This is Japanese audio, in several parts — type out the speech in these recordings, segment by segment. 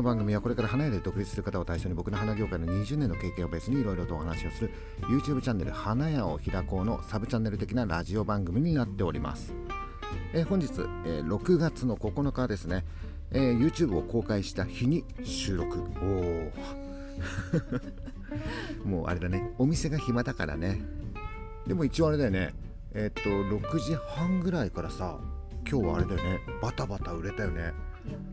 の番組はこれから花屋で独立する方を対象に僕の花業界の20年の経験をベースにいろいろとお話をする YouTube チャンネル花屋を開こうのサブチャンネル的なラジオ番組になっております、えー本日、えー6月の9日ですね、えー YouTube を公開した日に収録。おお もうあれだね。お店が暇だからね。でも一応あれだよね。えーっと6時半ぐらいからさ今日はあれだよね。バタバタ売れたよね。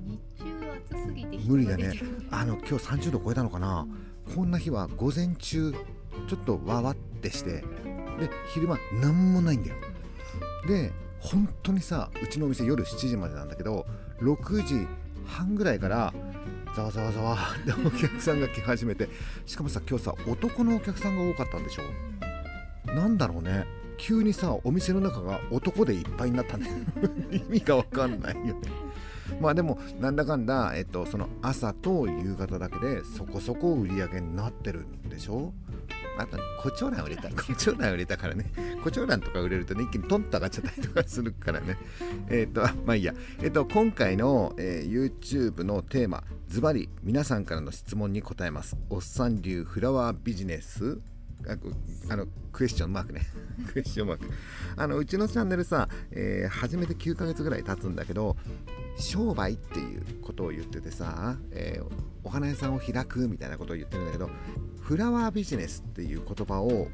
日中暑すぎて無理だね。あの今日30度超えたのかな？こんな日は午前中ちょっとわわってしてで昼間なんもないんだよ。で本当にさうちのお店夜7時までなんだけど6時半ぐらいからざわざわざわってお客さんが来始めてしかもさ今日さ男のお客さんが多かったんでしょ？なんだろうね。急にさお店の中が男でいっぱいになったね。意味がわかんないよ。ねまあでもなんだかんだ、えっと、その朝と夕方だけでそこそこ売り上げになってるんでしょ？あとコチョウラン売れたコチョウラン売れたからね。コチョウランとか売れるとね一気にトンと上がっちゃったりとかするからね。えっとまあいいや。えっと今回の、えー YouTube のテーマズバリ皆さんからの質問に答えます。おっさん流フラワービジネス。あのクエスチョンマークね。クエスチョンマークあのうちのチャンネルさ、えー始めて9ヶ月ぐらい経つんだけど商売っていうことを言っててさ、えーお花屋さんを開くみたいなことを言ってるんだけどフラワービジネスっていう言葉を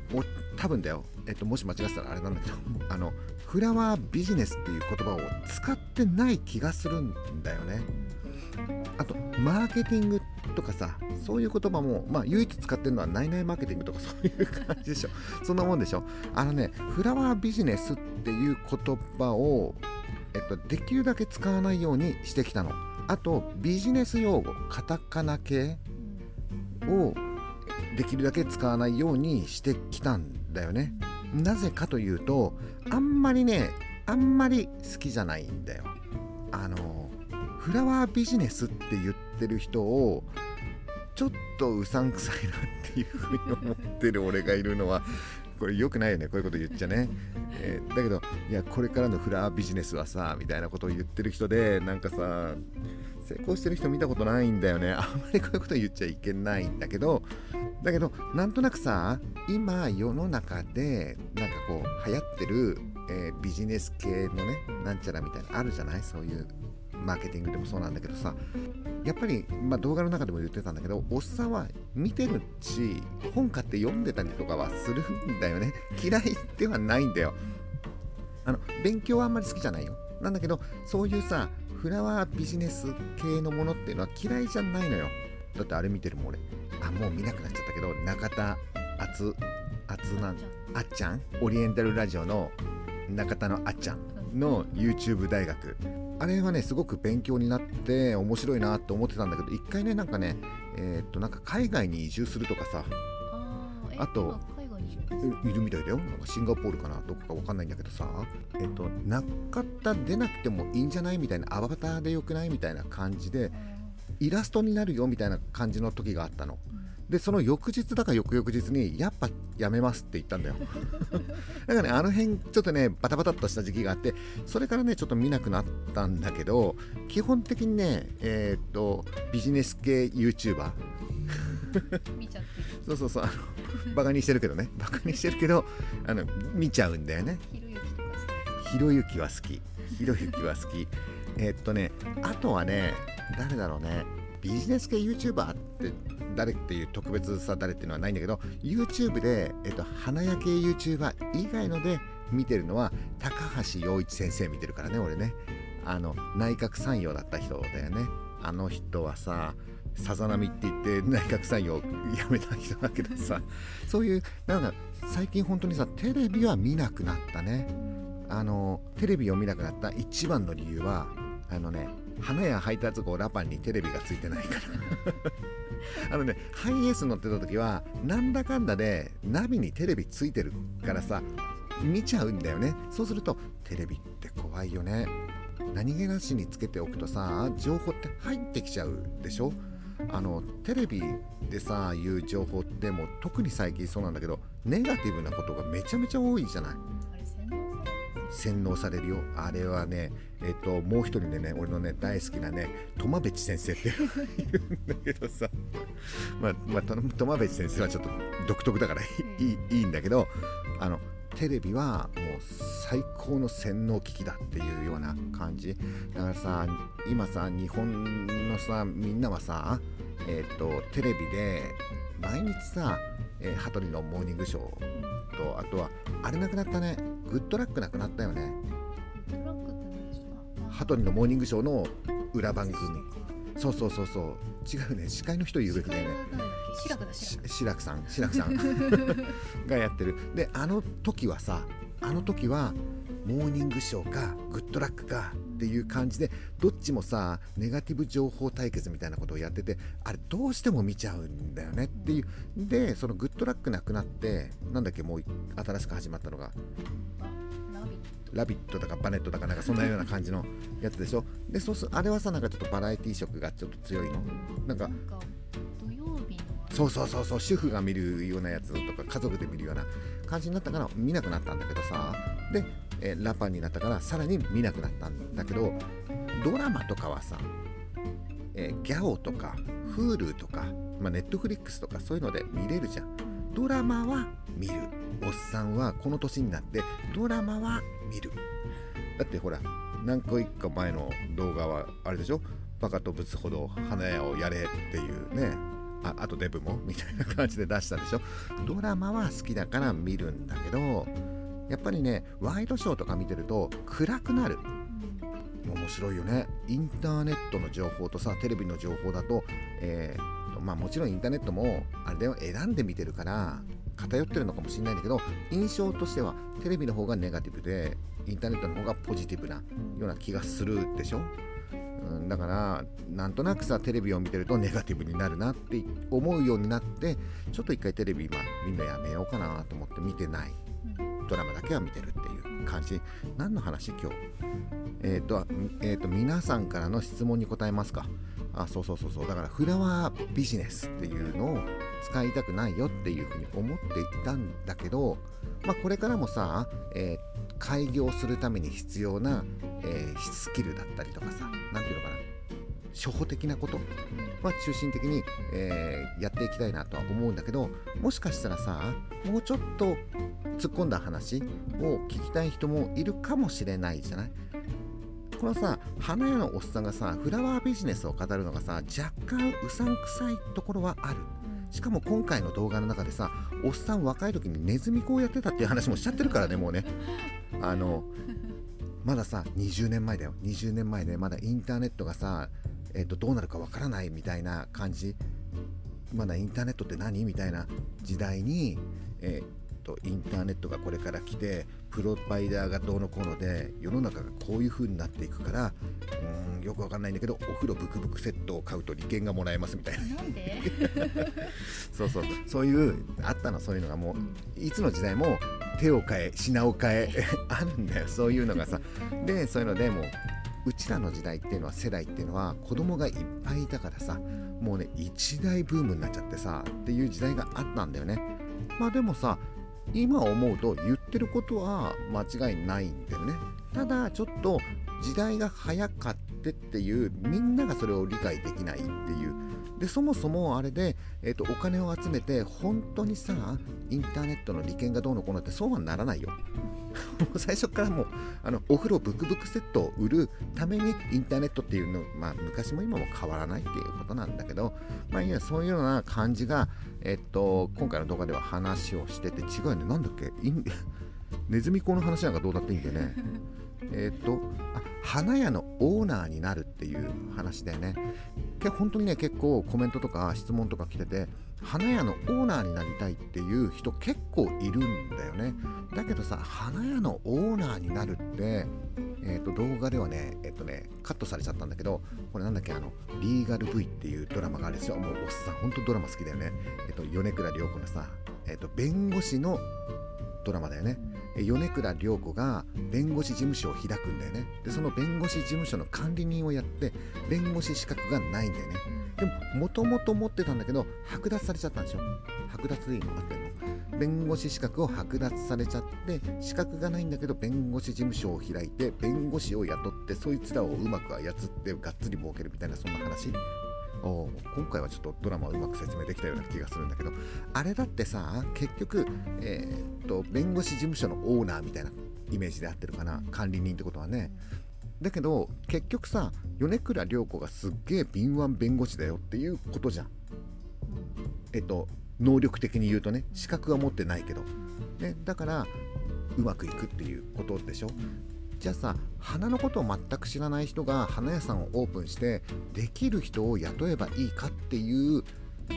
多分だよ、えっと、もし間違ってたらあれなんだけどあのフラワービジネスっていう言葉を使ってない気がするんだよね。あとマーケティングとかさそういう言葉もまあ唯一使ってるのはナイナイマーケティングとか そういう感じでしょそんなもんでしょあのねフラワービジネスっていう言葉をえっと、できるだけ使わないようにしてきたの。あとビジネス用語カタカナ系をできるだけ使わないようにしてきたんだよね。なぜかというとあんまりねあんまり好きじゃないんだよ。あのフラワービジネスって言ってる人をちょっとうさんくさいなっていうふうに思ってる俺がいるのはこれ良くないよねこういうこと言っちゃね、えーだけどいやこれからのフラワービジネスはさみたいなことを言ってる人でなんかさ成功してる人見たことないんだよね。あんまりこういうこと言っちゃいけないんだけどだけどなんとなくさ今世の中でなんかこう流行ってる、えービジネス系のねなんちゃらみたいなあるじゃない？そういうマーケティングでもそうなんだけどさやっぱり、まあ、動画の中でも言ってたんだけどおっさんは見てるし本買って読んでたりとかはするんだよね。嫌いではないんだよ。あの勉強はあんまり好きじゃないよ。なんだけどそういうさフラワービジネス系のものっていうのは嫌いじゃないのよ。だってあれ見てるもん俺。あもう見なくなっちゃったけど中田敦敦なんあっちゃん。オリエンタルラジオの中田のあっちゃんの YouTube 大学。あれはねすごく勉強になって面白いなと思ってたんだけど一回ねなんかねえーっとなんか海外に移住するとかさ。あといるみたいだよ。なんかシンガポールかなどこかわかんないんだけどさ。えっと中田出なくてもいいんじゃないみたいなアバターでよくないみたいな感じでイラストになるよみたいな感じの時があったのでその翌日だか翌々日にやっぱやめますって言ったんだよ。だからねあの辺ちょっとねバタバタっとした時期があってそれからねちょっと見なくなったんだけど基本的にねえーっとビジネス系 YouTuber 見ちゃっそうそうそうあのバカにしてるけどね。バカにしてるけどあの見ちゃうんだよね。ひろゆきは好き。ひろゆきは好き。えーっとねあとはね誰だろうね。ビジネス系 YouTuber って誰っていう特別さ誰っていうのはないんだけど YouTube で、えっと花屋系 YouTuber 以外ので見てるのは高橋陽一先生見てるからね俺ね。あの内閣参与だった人だよね。あの人はささざ波って言って内閣参与をやめた人だけどさ。そういうなんだ最近本当にさテレビは見なくなったね。あのテレビを見なくなった一番の理由はあのね花屋配達号ラパンにテレビがついてないから。あのねハイエース乗ってた時はなんだかんだでナビにテレビついてるからさ見ちゃうんだよね。そうするとテレビって怖いよね。何気なしにつけておくとさ情報って入ってきちゃうでしょ。あのテレビでさいう情報ってもう特に最近そうなんだけどネガティブなことがめちゃめちゃ多いじゃない。洗脳されるよ。あれはねえっ、ともう一人でね俺のね大好きなねトマベチ先生っているんだけどさ。まあ、まあ、トトマベチ先生はちょっと独特だからいいいいんだけどあのテレビはもう最高の洗脳機器だっていうような感じ。だからさ今さ日本のさみんなはさえっ、とテレビで毎日さ、えー羽鳥のモーニングショーとあとはあれなくなったねグッドラックなくなったよね。トラックって何ですか？羽鳥のモーニングショーの裏番組。そうそうそうそう。違うね。司会の人言うべきだよね。志らくさん。志らくさん。がやってる。であの時はさあの時はモーニングショーかグッドラックかっていう感じでどっちもさネガティブ情報対決みたいなことをやっててあれどうしても見ちゃうんだよねっていう。でそのグッドラックなくなってなんだっけもう新しく始まったのが。ラビット。だかバネットだかなんかそんなような感じの やつでしょ？でそうすあれはさなんかちょっとバラエティ色がちょっと強いの？なんかそうそうそうそう主婦が見るようなやつとか家族で見るような感じになったから見なくなったんだけどさ。で、えラパンになったからさらに見なくなったんだけどドラマとかはさ、えギャオとか Hulu とか、まあ、Netflix とかそういうので見れるじゃん。ドラマは見る。おっさんはこの年になってドラマは見る。だってほら何個一個前の動画はあれでしょ？バカとぶつほど花屋をやれっていうね。ああとデブもみたいな感じで出したでしょ。ドラマは好きだから見るんだけどやっぱりねワイドショーとか見てると暗くなる。面白いよね。インターネットの情報とさテレビの情報だと、えーまあもちろんインターネットもあれだよ選んで見てるから偏ってるのかもしれないんだけど印象としてはテレビの方がネガティブでインターネットの方がポジティブなような気がするでしょうんだからなんとなくさテレビを見てるとネガティブになるなって思うようになってちょっと一回テレビ今みんなやめようかなと思って見てない。ドラマだけは見てるっていう感じ。何の話今日？えっ、と,、えー、と皆さんからの質問に答えますか。あそうそうそうそう。だからフラワービジネスっていうのを使いたくないよっていうふうに思っていたんだけど、まあ、これからもさ、えー開業するために必要な、えースキルだったりとかさ何ていうのかな初歩的なことは中心的に、えーやっていきたいなとは思うんだけどもしかしたらさもうちょっと突っ込んだ話を聞きたい人もいるかもしれないじゃない？このさ花屋のおっさんがさフラワービジネスを語るのがさ若干うさんくさいところはある。しかも今回の動画の中でさおっさん若い時にネズミ子をやってたっていう話もしちゃってるからねもうね。あのまださ20年前だよ。20年前でまだインターネットがさ、えっとどうなるかわからないみたいな感じ。まだインターネットって何？みたいな時代に、えっとインターネットがこれから来てプロバイダーがどうのこうので世の中がこういう風になっていくからうーんよくわかんないんだけどお風呂ブクブクセットを買うと利権がもらえますみたいな。なんで？そうそう。そういうあったの。そういうのがもういつの時代も手を変え品を変え あるんだよ。そういうのがさ。でそういうのでもううちらの時代っていうのは世代っていうのは子供がいっぱいいたからさもうね一大ブームになっちゃってさっていう時代があったんだよね。まあでもさ今思うと言ってることは間違いないんだよね。ただちょっと時代が早かってっていうみんながそれを理解できないっていうでそもそもあれで、えー、とお金を集めて本当にさインターネットの利権がどうのこうのってそうはならないよ。最初からもうあのお風呂ブクブクセットを売るためにインターネットっていうのまあ昔も今も変わらないっていうことなんだけどまあいやそういうような感じがえっと今回の動画では話をしてて違うよね。なんだっけ？ネズミ講の話なんかどうだっていいんだよね。えっとあ花屋のオーナーになるっていう話だよね。け本当にね結構コメントとか質問とか来てて花屋のオーナーになりたいっていう人結構いるんだよねだけどさ花屋のオーナーになるってえー、と動画ではね、えっ、とね、カットされちゃったんだけど、これなんだっけ、あの、リーガル V っていうドラマがあるんでしょ。もう、おっさん、ほんとドラマ好きだよね。えっ、と、米倉涼子のさ、えっ、と、弁護士のドラマだよね。米倉涼子が弁護士事務所を開くんだよね。で、その弁護士事務所の管理人をやって、弁護士資格がないんだよね。でも、もともと持ってたんだけど、剥奪されちゃったんでしょ。剥奪でいいの合っての弁護士資格を剥奪されちゃって資格がないんだけど弁護士事務所を開いて弁護士を雇ってそいつらをうまく操ってがっつり儲けるみたいなそんな話今回はちょっとドラマをうまく説明できたような気がするんだけどあれだってさ結局、えー、っと弁護士事務所のオーナーみたいなイメージで合ってるかな管理人ってことはね。だけど結局さ米倉涼子がすっげえ敏腕弁護士だよっていうことじゃん。えっと能力的に言うとね資格は持ってないけど、ね、だからうまくいくっていうことでしょ。じゃあさ花のことを全く知らない人が花屋さんをオープンしてできる人を雇えばいいかっていう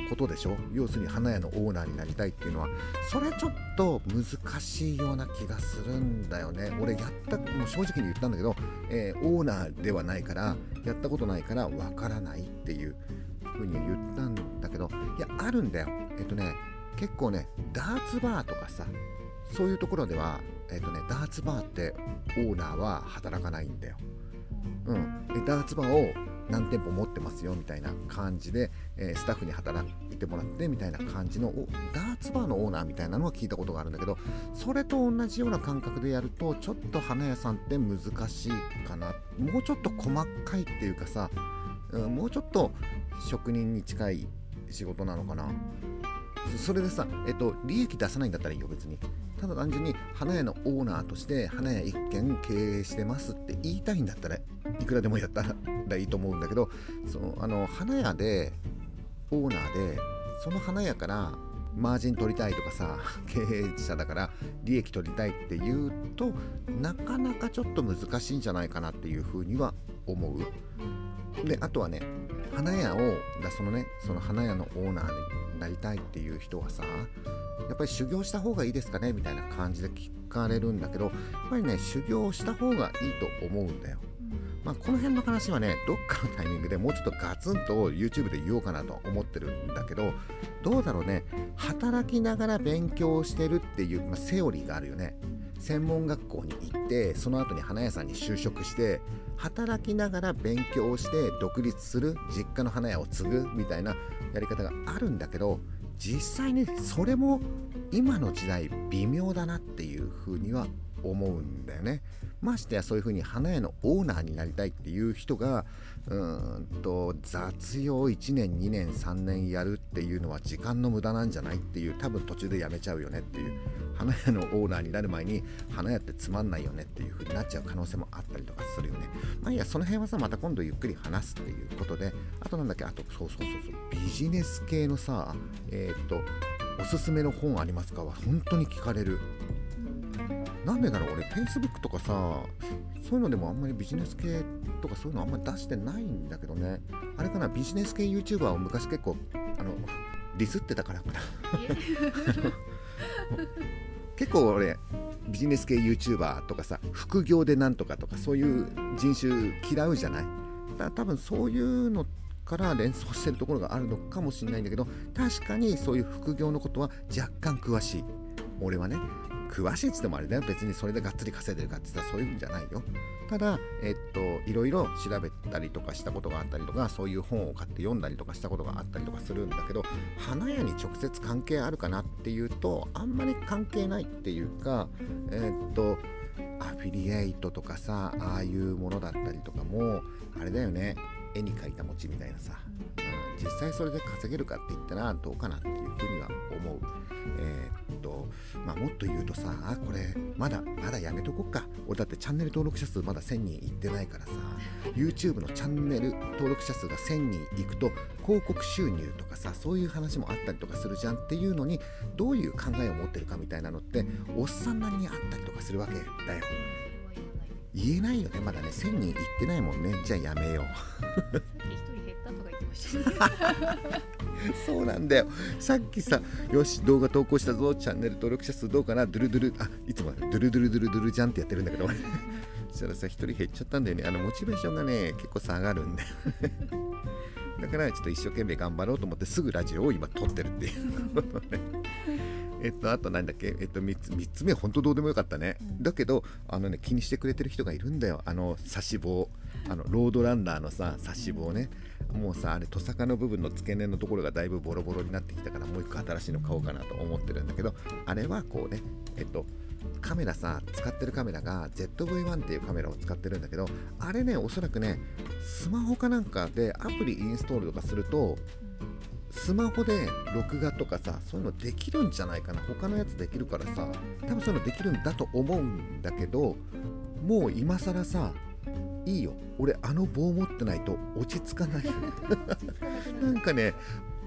ことでしょ？要するに花屋のオーナーになりたいっていうのは。それちょっと難しいような気がするんだよね。俺やったもう正直に言ったんだけど、えー、オーナーではないからやったことないからわからないっていうふうに言ったんだけど。いやあるんだよ。えっとね結構ねダーツバーとかさそういうところではえっとねダーツバーってオーナーは働かないんだよ。うん。ダーツバーを何店舗持ってますよみたいな感じで、えー、スタッフに働いてもらってみたいな感じのダーツバーのオーナーみたいなのは聞いたことがあるんだけどそれと同じような感覚でやるとちょっと花屋さんって難しいかな。もうちょっと細かいっていうかさ、うん、もうちょっと職人に近い仕事なのかな。それでさ、えっと、利益出さないんだったらいいよ別に。ただ単純に花屋のオーナーとして花屋一軒経営してますって言いたいんだったらいくらでもやったらいいと思うんだけどそのあの花屋でオーナーでその花屋からマージン取りたいとかさ 経営者だから利益取りたいっていうとなかなかちょっと難しいんじゃないかなっていうふうには思う。であとはね花屋をだそのねその花屋のオーナーになりたいっていう人はさやっぱり修行した方がいいですかね？みたいな感じで聞かれるんだけどやっぱりね修行した方がいいと思うんだよ。まあ、この辺の話はねどっかのタイミングでもうちょっとガツンと YouTube で言おうかなと思ってるんだけどどうだろうね。働きながら勉強してるっていう、まあ、セオリーがあるよね。専門学校に行ってその後に花屋さんに就職して働きながら勉強して独立する実家の花屋を継ぐみたいなやり方があるんだけど実際にそれも今の時代微妙だなっていうふうには思うんだよね。ましてやそういうふうに花屋のオーナーになりたいっていう人がうんと雑用1年2年3年やるっていうのは時間の無駄なんじゃないっていう多分途中でやめちゃうよねっていう花屋のオーナーになる前に花屋ってつまんないよねっていう風になっちゃう可能性もあったりとかするよね。まあいやその辺はさまた今度ゆっくり話すっていうことであとなんだっけあとそうそうそうそうビジネス系のさえー、っとおすすめの本ありますか？は本当に聞かれる。なんでだろう俺 Facebook とかさそういうのでもあんまりビジネス系とかそういうのあんまり出してないんだけどね。あれかなビジネス系 YouTuber を昔結構あのディスってたからかな。結構俺ビジネス系 YouTuber とかさ副業でなんとかとかそういう人種嫌うじゃない？だから多分そういうのから連想してるところがあるのかもしれないんだけど確かにそういう副業のことは若干詳しい。俺はね。詳しいっつってもあれだよ。別にそれでがっつり稼いでるかって言ったらそういうんじゃないよ。ただえっといろいろ調べたりとかしたことがあったりとかそういう本を買って読んだりとかしたことがあったりとかするんだけど花屋に直接関係あるかなっていうとあんまり関係ないっていうかえっとアフィリエイトとかさああいうものだったりとかもあれだよね。絵に描いた餅みたいなさ、うん、実際それで稼げるかって言ったらどうかなっていうふうには思う。えー、っと、まあ、もっと言うとさ、あこれ、まだ、まだやめとこっか。俺だってチャンネル登録者数まだ1000人いってないからさ、YouTube のチャンネル登録者数が1000人いくと、広告収入とかさ、そういう話もあったりとかするじゃんっていうのに、どういう考えを持ってるかみたいなのって、おっさんなりにあったりとかするわけだよ。言えないよね。まだね1000人いってないもんね。じゃあやめよう。1人減ったとか言ってましたそうなんだよ。さっきさよし動画投稿したぞ。チャンネル登録者数どうかな。ドゥルドゥル。あいつもドゥルドゥルドゥルドゥルじゃんってやってるんだけど。そしたらさ1人減っちゃったんだよね。あのモチベーションがね結構下がるんだよだからちょっと一生懸命頑張ろうと思ってすぐラジオを今撮ってるっていうことねえっと、あとなんだっけ、えっと、3つ ,3 つ目本当どうでもよかったね、うん、だけどあのね気にしてくれてる人がいるんだよ。あの差し棒。あのロードランナーのさ差し棒ね。もうさあれトサカの部分の付け根のところがだいぶボロボロになってきたからもう一個新しいの買おうかなと思ってるんだけどあれはこうねえっとカメラさ使ってるカメラが ZV-1 っていうカメラを使ってるんだけどあれねおそらくねスマホかなんかでアプリインストールとかするとスマホで録画とかさそういうのできるんじゃないかな。他のやつできるからさ多分そういうのできるんだと思うんだけどもう今更さいいよ。俺あの棒持ってないと落ち着かない なんかね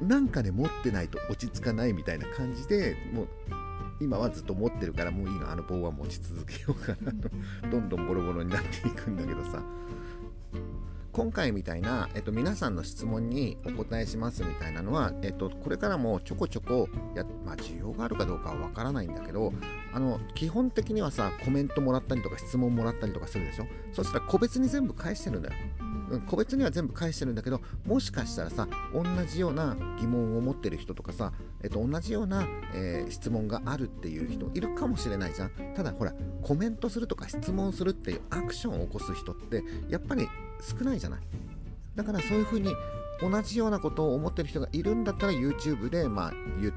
なんかね持ってないと落ち着かないみたいな感じでもう今はずっと持ってるからもういいの。あの棒は持ち続けようかなと。どんどんボロボロになっていくんだけどさ。今回みたいな、えっと、皆さんの質問にお答えしますみたいなのは、えっと、これからもちょこちょこや、まあ、需要があるかどうかはわからないんだけどあの基本的にはさコメントもらったりとか質問もらったりとかするでしょ？そしたら個別に全部返してるんだよ。うん。個別には全部返してるんだけどもしかしたらさ同じような疑問を持ってる人とかさ、えっと、同じような、えー質問があるっていう人いるかもしれないじゃん。ただほらコメントするとか質問するっていうアクションを起こす人ってやっぱり少ないじゃない。だからそういうふうに同じようなことを思ってる人がいるんだったら YouTube でまあ言う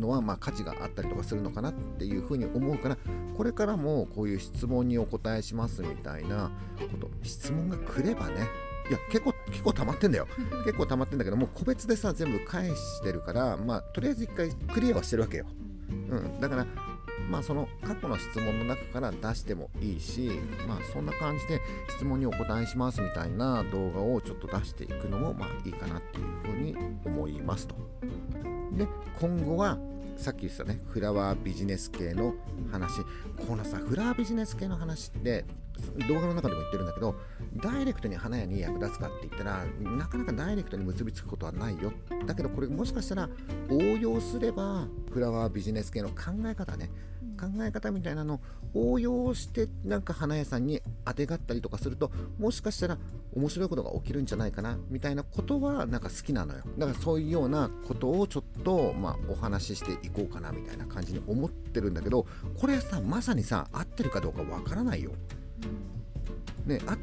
のはまあ価値があったりとかするのかなっていうふうに思うからこれからもこういう質問にお答えしますみたいなこと。質問が来ればね。いや結構結構溜まってんだよ。結構溜まってんだけどもう個別でさ全部返してるからまあとりあえず一回クリアはしてるわけよ、うん、だからまあその過去の質問の中から出してもいいしまあそんな感じで質問にお答えしますみたいな動画をちょっと出していくのもまあいいかなっていうふうに思いますと。で今後はさっき言ってたねフラワービジネス系の話。このさフラワービジネス系の話って動画の中でも言ってるんだけどダイレクトに花屋に役立つかって言ったらなかなかダイレクトに結びつくことはないよ。だけどこれもしかしたら応用すればフラワービジネス系の考え方ね考え方みたいなのを応用してなんか花屋さんにあてがったりとかするともしかしたら面白いことが起きるんじゃないかなみたいなことはなんか好きなのよ。だからそういうようなことをちょっとまあお話ししていこうかなみたいな感じに思ってるんだけどこれさまさにさ合ってるかどうかわからないよ。ね、あ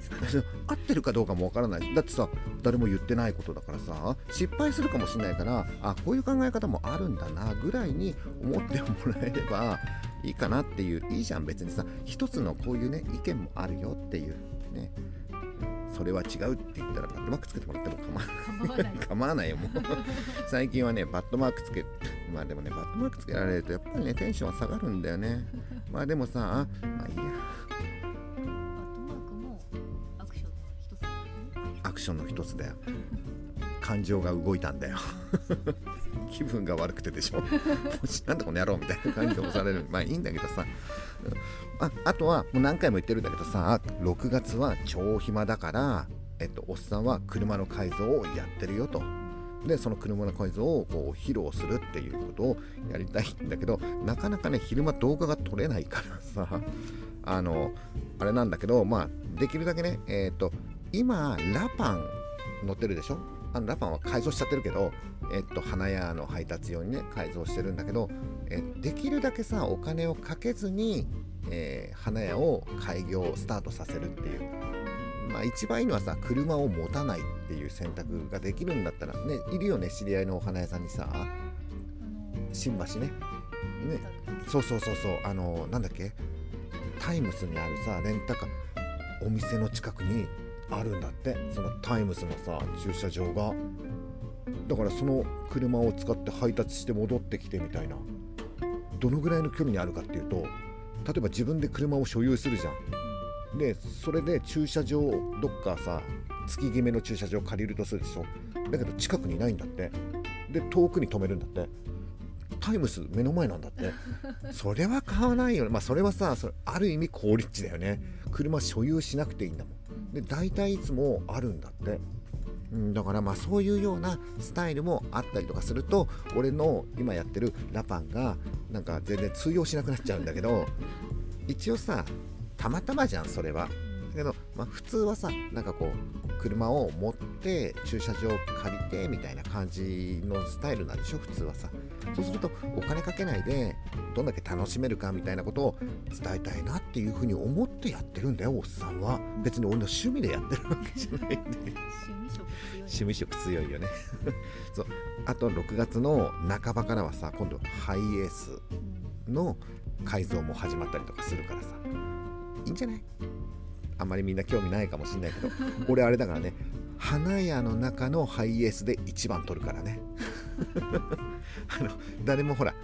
合ってるかどうかもわからない。だってさ誰も言ってないことだからさ失敗するかもしれないからあこういう考え方もあるんだなぐらいに思ってもらえればいいかなっていういいじゃん別にさ一つのこういうね意見もあるよっていうね。それは違うって言ったらバットマークつけてもらっても構わない。構わない。よもう。最近はねバットマークつけまあでもねバットマークつけられるとやっぱりねテンションは下がるんだよね。まあでもさあまあいいや。バットマークもアクションの一つだよね。アクションの一つだよ。感情が動いたんだよ気分が悪くてでしょ。も しなんでこの野郎みたいな感じで押される。まあいいんだけどさ。ああとはもう何回も言ってるんだけどさ6月は超暇だからえっとおっさんは車の改造をやってるよと。でその車の改造をこう披露するっていうことをやりたいんだけどなかなかね昼間動画が撮れないからさあのあれなんだけどまあできるだけねえっ、と今ラパン乗ってるでしょ。あのラパンは改造しちゃってるけど、えっと、花屋の配達用にね改造してるんだけど、えできるだけさお金をかけずに、えー花屋を開業スタートさせるっていう。まあ一番いいのはさ車を持たないっていう選択ができるんだったらねいるよね知り合いのお花屋さんにさ。新橋ね。ね。そうそうそうそう。あのなんだっけ？タイムスにあるさレンタカーお店の近くにあるんだって。そのタイムスのさ駐車場が。だからその車を使って配達して戻ってきてみたいな。どのぐらいの距離にあるかっていうと例えば自分で車を所有するじゃん。でそれで駐車場をどっかさ月決めの駐車場を借りるとするでしょ。だけど近くにないんだって。で遠くに止めるんだって。タイムス目の前なんだって。それは買わないよね。まあそれはさそれある意味好立地だよね。車所有しなくていいんだもんで大体いつもあるんだって。うんだからまあそういうようなスタイルもあったりとかすると俺の今やってるラパンがなんか全然通用しなくなっちゃうんだけど一応さたまたまじゃんそれは。だけど、まあ、普通はさなんかこう車を持って駐車場を借りてみたいな感じのスタイルなんでしょ？普通はさ。そうするとお金かけないでどんだけ楽しめるかみたいなことを伝えたいなっていうふうに思ってやってるんだよおっさんは。別に俺の趣味でやってるわけじゃないんで。趣味色強いよね。そう。あと6月の半ばからはさ今度ハイエースうんの改造も始まったりとかするからさ。いいんじゃない？あまりみんな興味ないかもしんないけど俺あれだからね花屋の中のハイエースで1番取るからね。あの誰もほら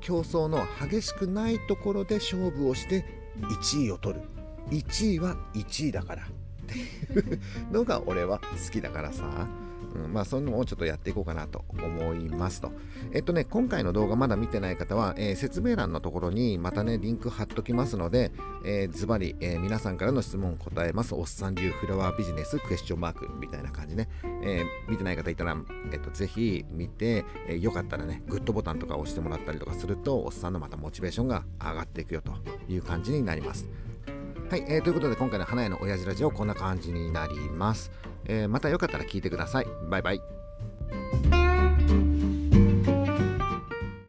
競争の激しくないところで勝負をして1位を取る。1位は1位だから。っていうのが俺は好きだからさ、うん、まあそういうのをちょっとやっていこうかなと思いますと。えっとね今回の動画まだ見てない方は、えー説明欄のところにまたねリンク貼っときますので、えーズバリ、えー皆さんからの質問答えます。おっさん流フラワービジネスクエスチョンマークみたいな感じね、えー見てない方いたら、えっとぜひ見て、えーよかったらねグッドボタンとか押してもらったりとかするとおっさんのまたモチベーションが上がっていくよという感じになります。はい、えーということで今回の花屋の親父ラジオこんな感じになります、えーまたよかったら聞いてください。バイバイ。